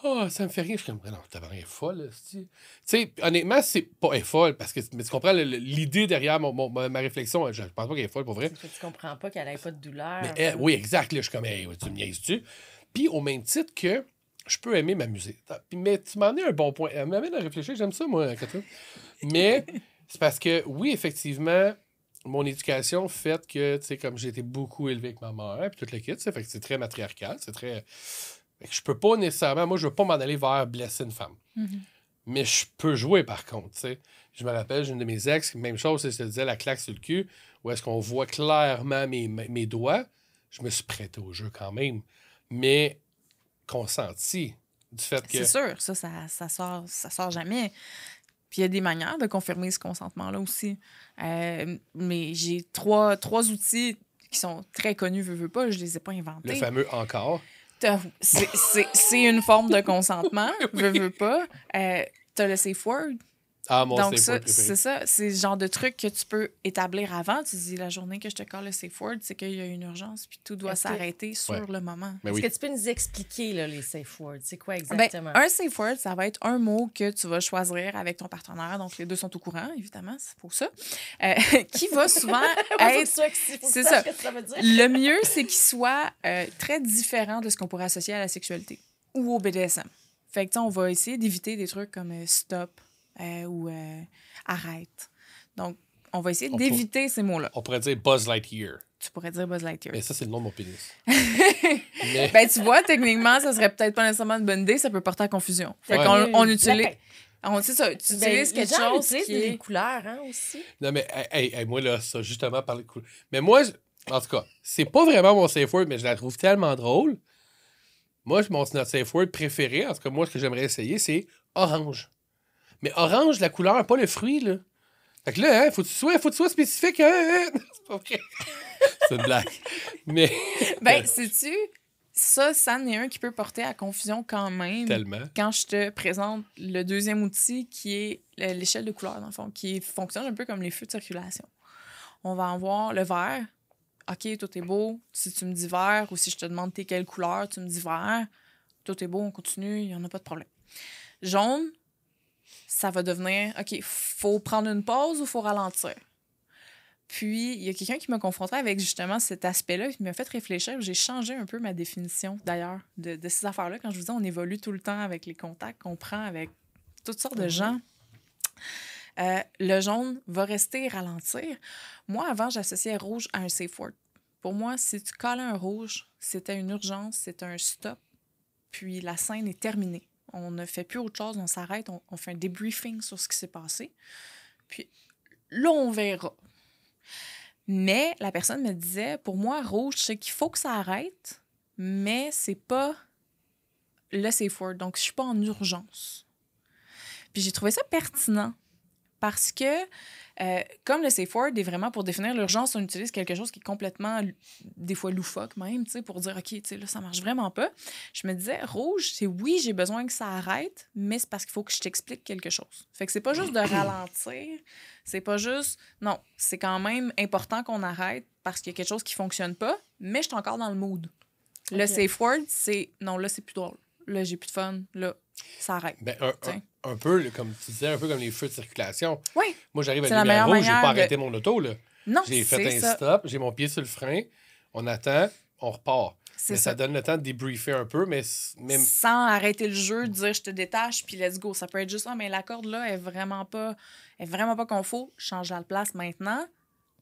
oh, ça me fait rire. Je suis comme, non, t'as rien folle. Tu sais, honnêtement, c'est pas elle est folle, parce que mais tu comprends l'idée derrière mon- mon- ma, réflexion. Je pense pas qu'elle est folle, pour vrai. Que tu comprends pas qu'elle n'ait pas de douleur. Mais elle- oui, exact. Là, je suis comme, hey, tu me niaises-tu? Puis au même titre que je peux aimer m'amuser. Mais tu m'en es un bon point. Elle m'amène à réfléchir. J'aime ça, moi, Catherine. Mais <laughs> c'est parce que, oui, effectivement, mon éducation fait que, tu sais, comme j'ai été beaucoup élevé avec ma mère, puis tout le kit, fait que c'est très matriarcal, c'est très... Je peux pas nécessairement... Moi, je veux pas m'en aller vers blesser une femme. Mais je peux jouer, par contre, tu sais. Je me rappelle, j'ai une de mes ex, même chose, c'est, je te disais, la claque sur le cul, où est-ce qu'on voit clairement mes, mes mes doigts. Je me suis prêté au jeu quand même. Mais consenti du fait que... C'est sûr, ça, ça, ça, sort, ça sort jamais. Puis il y a des manières de confirmer ce consentement-là aussi. Euh, mais j'ai trois, trois outils qui sont très connus, veux, veux pas, je les ai pas inventés. Le fameux encore. C'est une forme de consentement, <laughs> veux, veux pas. Euh, T'as safe word. Ah, mon Donc, c'est ça. C'est le genre de truc que tu peux établir avant. Tu dis, la journée que je te colle le safe word, c'est qu'il y a une urgence, puis tout doit que- s'arrêter sur Ouais. le moment. Mais Est-ce oui. que tu peux nous expliquer là, les safe words? C'est quoi Ben, exactement? un safe word, ça va être un mot que tu vas choisir avec ton partenaire. Donc, les deux sont au courant, évidemment, c'est pour ça. Euh, <laughs> qui va souvent <laughs> être. c'est ça. ça veut dire. Le mieux, c'est qu'il soit euh, très différent de ce qu'on pourrait associer à la sexualité ou au BDSM. Fait que, tu sais, on va essayer d'éviter des trucs comme euh, stop euh, ou euh, arrête. Donc, on va essayer d'éviter ces mots-là. On pourrait dire Buzz Lightyear. Tu pourrais dire Buzz Lightyear. Mais ça, c'est le nom de mon pénis. <laughs> Mais Ben, tu vois, techniquement, ça serait peut-être pas nécessairement une bonne idée, ça peut porter à confusion. Fait Ouais. qu'on on utilise. On, c'est ça, tu ben, utilises les quelque chose utilisent qui les est... couleurs hein, aussi. Non, mais hey, moi, là, ça, justement, parler de couleur. Mais moi, en tout cas, c'est pas vraiment mon safe word, mais je la trouve tellement drôle. Moi, mon notre safe word préféré, en tout cas, moi, ce que j'aimerais essayer, c'est orange. Mais orange, la couleur, pas le fruit, là. Fait que là, hein, faut que tu sois, faut que tu sois spécifique, hein, hein? <laughs> C'est pas vrai. <laughs> c'est une blague. Mais <laughs> Ben, sais-tu, ça, ça en est un qui peut porter à confusion quand même. tellement. Quand je te présente le deuxième outil qui est le- l'échelle de couleur, dans le fond, qui fonctionne un peu comme les feux de circulation. On va avoir le vert. OK, tout est beau. Si tu me dis vert ou si je te demande t'es quelle couleur, tu me dis vert. Tout est beau, on continue, il n'y en a pas de problème. Jaune, ça va devenir OK, faut prendre une pause ou faut ralentir? Puis, il y a quelqu'un qui m'a confronté avec justement cet aspect-là, qui m'a fait réfléchir. J'ai changé un peu ma définition, d'ailleurs, de, de ces affaires-là. Quand je vous dis, on évolue tout le temps avec les contacts qu'on prend avec toutes sortes de Mhm. gens. Euh, le jaune va rester ralentir. Moi, avant, j'associais rouge à un safe word. Pour moi, si tu collais un rouge, c'était une urgence, c'était un stop, puis la scène est terminée. On ne fait plus autre chose, on s'arrête, on, fait un débriefing sur ce qui s'est passé. Puis là, on verra. Mais la personne me disait, pour moi, rouge, c'est qu'il faut que ça arrête, mais c'est pas le safe word. Donc, je suis pas en urgence. Puis j'ai trouvé ça pertinent parce que, euh, comme le safe word est vraiment pour définir l'urgence, on utilise quelque chose qui est complètement, des fois loufoque même, tu sais, pour dire, OK, tu sais, là, ça marche vraiment pas. Je me disais, rouge, c'est oui, j'ai besoin que ça arrête, mais c'est parce qu'il faut que je t'explique quelque chose. Fait que c'est pas juste de ralentir, c'est pas juste, non, c'est quand même important qu'on arrête parce qu'il y a quelque chose qui fonctionne pas, mais je suis encore dans le mood. Le safe word, c'est, non, là, c'est plus drôle. Là, j'ai plus de fun. Là, ça arrête. Ben, un, un, un peu, comme tu disais, un peu comme les feux de circulation. Oui. Moi, j'arrive à la rouge, j'ai pas de- arrêté mon auto, là. Non, J'ai fait un ça. stop, j'ai mon pied sur le frein, on attend, on repart. Mais ça. ça. donne le temps de débriefer un peu, mais Sans arrêter le jeu, dire je te détache, puis let's go. Ça peut être juste, ah, mais la corde là est vraiment pas, est vraiment pas qu'on faut. Change la place maintenant,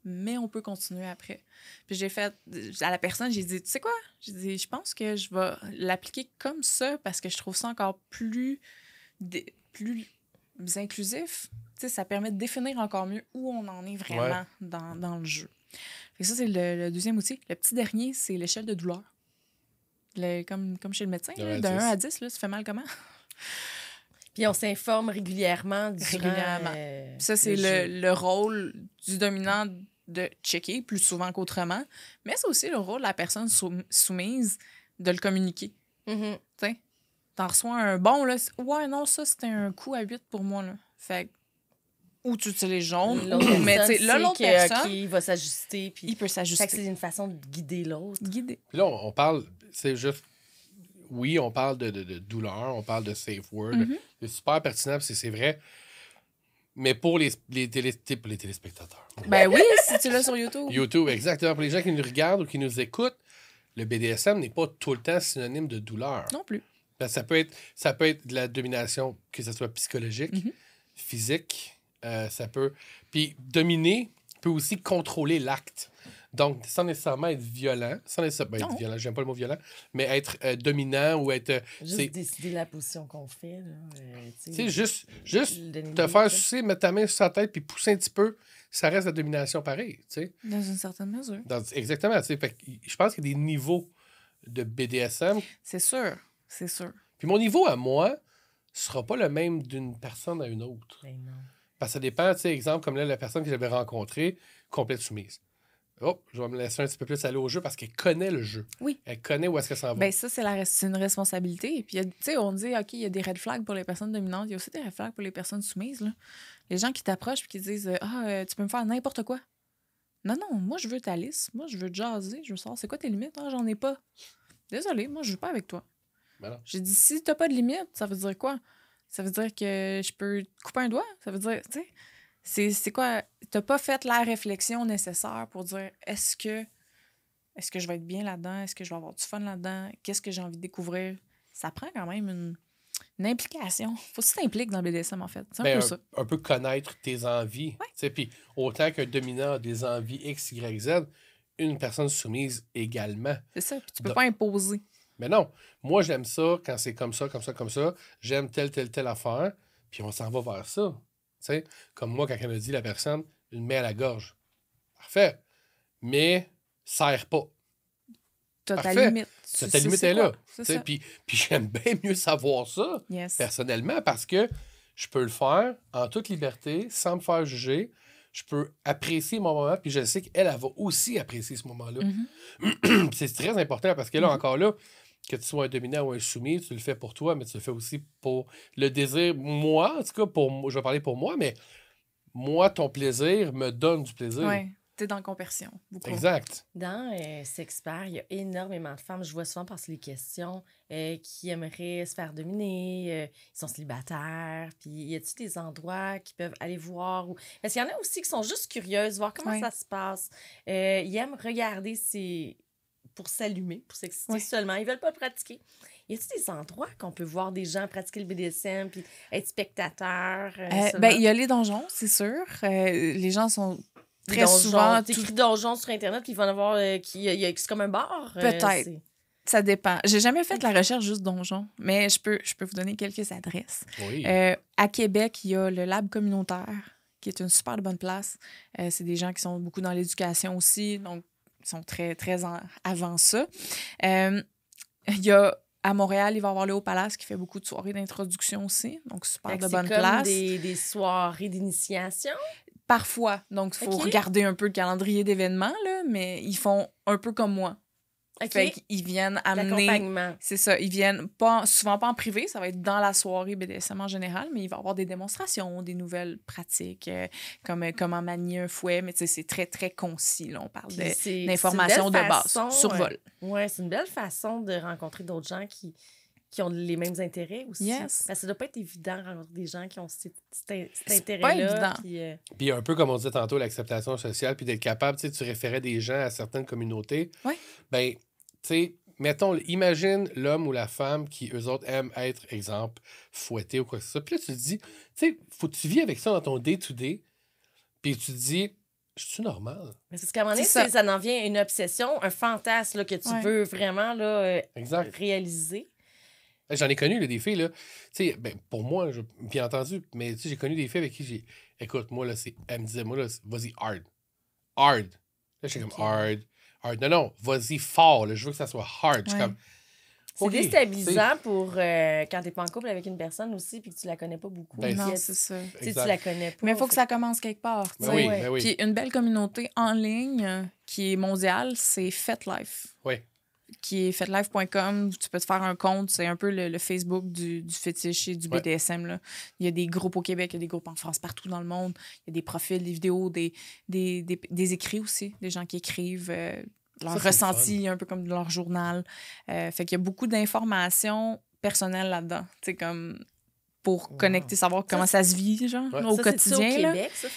mais on peut continuer après. Puis j'ai fait, à la personne, j'ai dit, tu sais quoi? J'ai dit, je pense que je vais l'appliquer comme ça parce que je trouve ça encore plus, plus inclusif. Tu sais, ça permet de définir encore mieux où on en est vraiment Ouais. dans, dans le jeu. Fait que ça, c'est le, le deuxième outil. Le petit dernier, c'est l'échelle de douleur. Le- comme, comme chez le médecin, De là, un à de 1 10. à 10, là, ça fait mal comment? <laughs> Puis on s'informe régulièrement durant Régulièrement. euh, Ça, c'est le le, rôle du dominant de checker plus souvent qu'autrement. Mais c'est aussi le rôle de la personne sou- soumise de le communiquer. Mhm. Tu T'en reçois un bon, là. Ouais, non, ça, c'était un coup à 8 pour moi, là. Fait que- Ou tu utilises jaune, mais tu sais, l'autre que, personne, il va s'ajuster. Puis... il peut Fait que c'est s'ajuster. une façon de guider l'autre. Guider. Puis là, on, parle, c'est juste, oui, on parle de, de- de douleur, on parle de safe word. Mhm. C'est super pertinent, puis c'est c'est vrai. Mais pour les, les, télé- pour les téléspectateurs, <laughs> Ben oui, si tu l'as sur YouTube. YouTube, exactement. Pour les gens qui nous regardent ou qui nous écoutent, le BDSM n'est pas tout le temps synonyme de douleur. Non plus. Que ça, peut être, ça peut être de la domination, que ce soit psychologique, Mhm. physique, euh, ça peut... Puis dominer peut aussi contrôler l'acte. Donc, sans nécessairement être violent, sans nécessairement ben, être Non. violent, j'aime pas le mot violent, mais être euh, dominant ou être... euh, Juste c'est- décider la position qu'on fait. Là, euh, Tu sais, juste, juste te faire sucer, mettre ta main sur sa tête puis pousser un petit peu, ça reste la domination pareil, tu sais. Dans une certaine mesure. Dans- exactement, tu sais. Fait que je pense qu'il y a des niveaux de BDSM. C'est sûr. C'est sûr. Puis mon niveau à moi sera pas le même d'une personne à une autre. Ben non. Parce que ça dépend, tu sais, exemple, comme là, la personne que j'avais rencontrée, complète soumise. Oh, je vais me laisser un petit peu plus aller au jeu parce qu'elle connaît le jeu. Oui. Elle connaît où est-ce qu'elle s'en va. Ben ça, c'est la une responsabilité. Et puis, tu sais, on dit, OK, il y a des red flags pour les personnes dominantes. Il y a aussi des red flags pour les personnes soumises. Là. Les gens qui t'approchent et qui disent, euh, ah, euh, tu peux me faire n'importe quoi. Non, non, moi, je veux ta liste. Moi, je veux jaser. Je veux savoir, c'est quoi tes limites? Ah, j'en ai pas. Désolé, moi, je veux pas avec toi. Ben. J'ai dit, si t'as pas de limite, ça veut dire quoi? Ça veut dire que je peux te couper un doigt? Ça veut dire, tu sais, c'est, quoi? T'as pas fait la réflexion nécessaire pour dire, est-ce que, est-ce que je vais être bien là-dedans? Est-ce que je vais avoir du fun là-dedans? Qu'est-ce que j'ai envie de découvrir? Ça prend quand même une, une implication. <laughs> Faut que tu t'impliques dans le BDSM, en fait. C'est un Ben, peu un, ça. un peu connaître tes envies. Puis autant qu'un dominant a des envies X, Y, Z, une personne soumise également. C'est ça. Puis tu peux Donc- pas imposer. Mais non, moi j'aime ça quand c'est comme ça, comme ça, comme ça. J'aime telle, telle, telle affaire, puis on s'en va vers ça. Tu sais, comme moi, quand elle me dit la personne, une main à la gorge. Parfait. Mais serre pas. T'as ta limite. Tu Ta limite est là. Puis, puis j'aime bien mieux savoir ça, Yes. personnellement, parce que je peux le faire en toute liberté, sans me faire juger. Je peux apprécier mon moment, puis je sais qu'elle, elle va aussi apprécier ce moment-là. Mhm. Puis <clears throat> c'est très important parce que là, encore là, que tu sois un dominant ou un soumis, tu le fais pour toi, mais tu le fais aussi pour le désir. Moi, en tout cas, pour, moi- je vais parler pour moi, mais moi, ton plaisir me donne du plaisir. Ouais. T'es dans la compersion. Beaucoup. Exact. Dans euh, Sexpert, il y a énormément de femmes, je vois souvent passer les questions, euh, qui aimeraient se faire dominer, euh, ils sont célibataires, puis y a-t-il des endroits qu'ils peuvent aller voir? Ou... Parce qu'il y en a aussi qui sont juste curieuses, voir comment ça se passe. Euh, ils aiment regarder ces... pour s'allumer, pour s'exciter Ouais. seulement. Ils veulent pas pratiquer. Y a-t-il des endroits qu'on peut voir des gens pratiquer le BDSM puis être spectateur? euh, Euh, ben, il y a les donjons, c'est sûr. Euh, les gens sont très donjons. souvent. tout- T'écris donjon sur Internet, puis il va en avoir. euh, qui, il y a- c'est comme un bar. euh, Peut-être. Ça dépend. J'ai jamais fait la recherche juste donjon, mais je peux, je peux vous donner quelques adresses. Oui. Euh, à Québec, il y a le Lab communautaire, qui est une super bonne place. Euh, c'est des gens qui sont beaucoup dans l'éducation aussi, donc ils sont très, très en- avant ça. Euh, il y a à Montréal, il va y avoir le Haut Palace qui fait beaucoup de soirées d'introduction aussi, donc super de bonne comme place. Des, des soirées d'initiation? Parfois, donc il faut regarder un peu le calendrier d'événements, là, mais ils font un peu comme moi. OK. Fait qu'ils viennent amener L'accompagnement. C'est ça. Ils viennent pas, souvent pas en privé, ça va être dans la soirée BDSM en général, mais il va y avoir des démonstrations, des nouvelles pratiques, euh, comme euh, comment manier un fouet, mais tu sais, c'est très, très concis. Là. On parle de- d'informations de base, façon, survol. euh, Ouais, c'est une belle façon de rencontrer d'autres gens qui, qui ont les mêmes intérêts aussi. Yes. Parce que ça doit pas être évident de rencontrer des gens qui ont cet, cet- intérêt-là. pas évident. puis, euh, Puis un peu comme on disait tantôt, l'acceptation sociale, puis d'être capable, tu sais, tu référais des gens à certaines communautés. Ouais. Ben, sais, mettons, imagine l'homme ou la femme qui, eux autres, aiment être, exemple, fouetté ou quoi que ce soit. Puis là, tu te dis, tu sais, faut que tu vis avec ça dans ton day-to-day, puis tu te dis, je suis normal. mais c'est parce qu'à un moment donné, C'est ça. ça en vient une obsession, un fantasme là, que tu Ouais. veux vraiment là, euh, Exact. réaliser. J'en ai connu là, des filles, là. Tu sais, ben, pour moi, je- bien entendu, mais tu sais, j'ai connu des filles avec qui j'ai. Écoute, moi, là, c'est. Elle me disait, moi, là, vas-y, hard. Hard. Là, j'étais comme hard. Hard. Non, non, vas-y fort, là. Je veux que ça soit hard. Ouais. comme. C'est OK, déstabilisant pour euh, quand t'es pas en couple avec une personne aussi puis que tu la connais pas beaucoup. Ben, Non, c'est ça. tu la connais pas. Mais il faut que ça commence quelque part. Ben oui, ouais. ben oui. Puis une belle communauté en ligne euh, qui est mondiale, c'est FetLife. Oui. Qui est fetlife.com. Tu peux te faire un compte. C'est un peu le, le Facebook du, du fétiche et du Ouais. BDSM. Là. Il y a des groupes au Québec, il y a des groupes en France, partout dans le monde. Il y a des profils, des vidéos, des, des, des, des écrits aussi. Des gens qui écrivent euh, leur Ça, c'est ressenti, un peu comme leur journal. Euh, fait qu'il y a beaucoup d'informations personnelles là-dedans. Tu sais, comme pour Wow. connecter, savoir comment ça se vit, genre, Ouais. au Ça, quotidien. au là. Ça?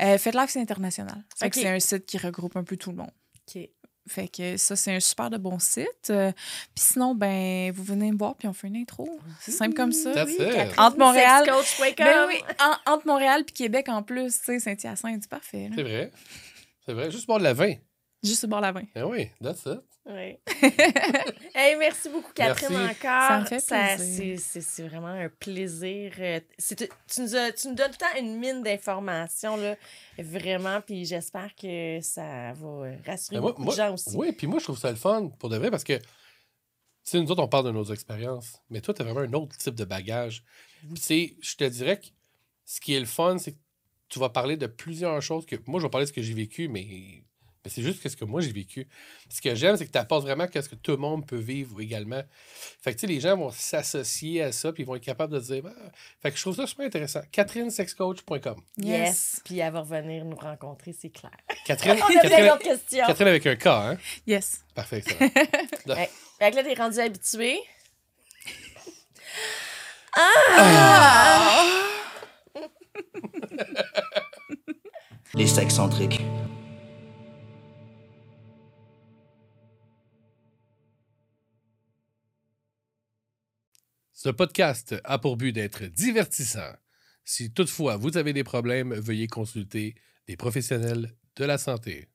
Euh, FetLife, c'est international. Fait que Ok. c'est un site qui regroupe un peu tout le monde. OK. Fait que ça, c'est un super de bon site. Euh, puis sinon, ben, vous venez me voir, puis on fait une intro. C'est simple comme ça. That's it. Catherine, Entre Montréal- sexcoach.com. Ben oui, en- entre Montréal puis Québec en plus, tu sais, Saint-Hyacinthe, c'est parfait. C'est vrai. C'est vrai. Juste boire de la vin. Juste au bord la vin. Ah oui, that's it. Oui. <laughs> hey, merci beaucoup, Catherine, Merci. encore. Ça me fait plaisir. c'est- C'est c'est vraiment un plaisir. Euh, c'est- Tu nous, as- tu nous donnes tout le temps une mine d'informations, là, vraiment, puis j'espère que ça va rassurer Ben, moi- beaucoup moi- de gens aussi. Oui, puis moi, je trouve ça le fun, pour de vrai, parce que, tu sais, nous autres, on parle de nos expériences, mais toi, tu as vraiment un autre type de bagage. Puis, tu sais, je te dirais que ce qui est le fun, c'est que tu vas parler de plusieurs choses que. Moi, je vais parler de ce que j'ai vécu, mais, mais c'est juste ce que moi, j'ai vécu. Ce que j'aime, c'est que tu apportes vraiment ce que tout le monde peut vivre également. Fait que, tu sais, les gens vont s'associer à ça, puis ils vont être capables de dire. Ah. Fait que je trouve ça super intéressant. CatherineSexCoach.com. Yes. Puis elle va revenir nous rencontrer, c'est clair. Catherine, <laughs> On a plein Catherine, d'autres questions. Catherine avec un K, hein? Yes. Parfait, ça. <laughs> Fait que là, t'es rendu habitué. <laughs> Les sexcentriques. Ce podcast a pour but d'être divertissant. Si toutefois vous avez des problèmes, veuillez consulter des professionnels de la santé.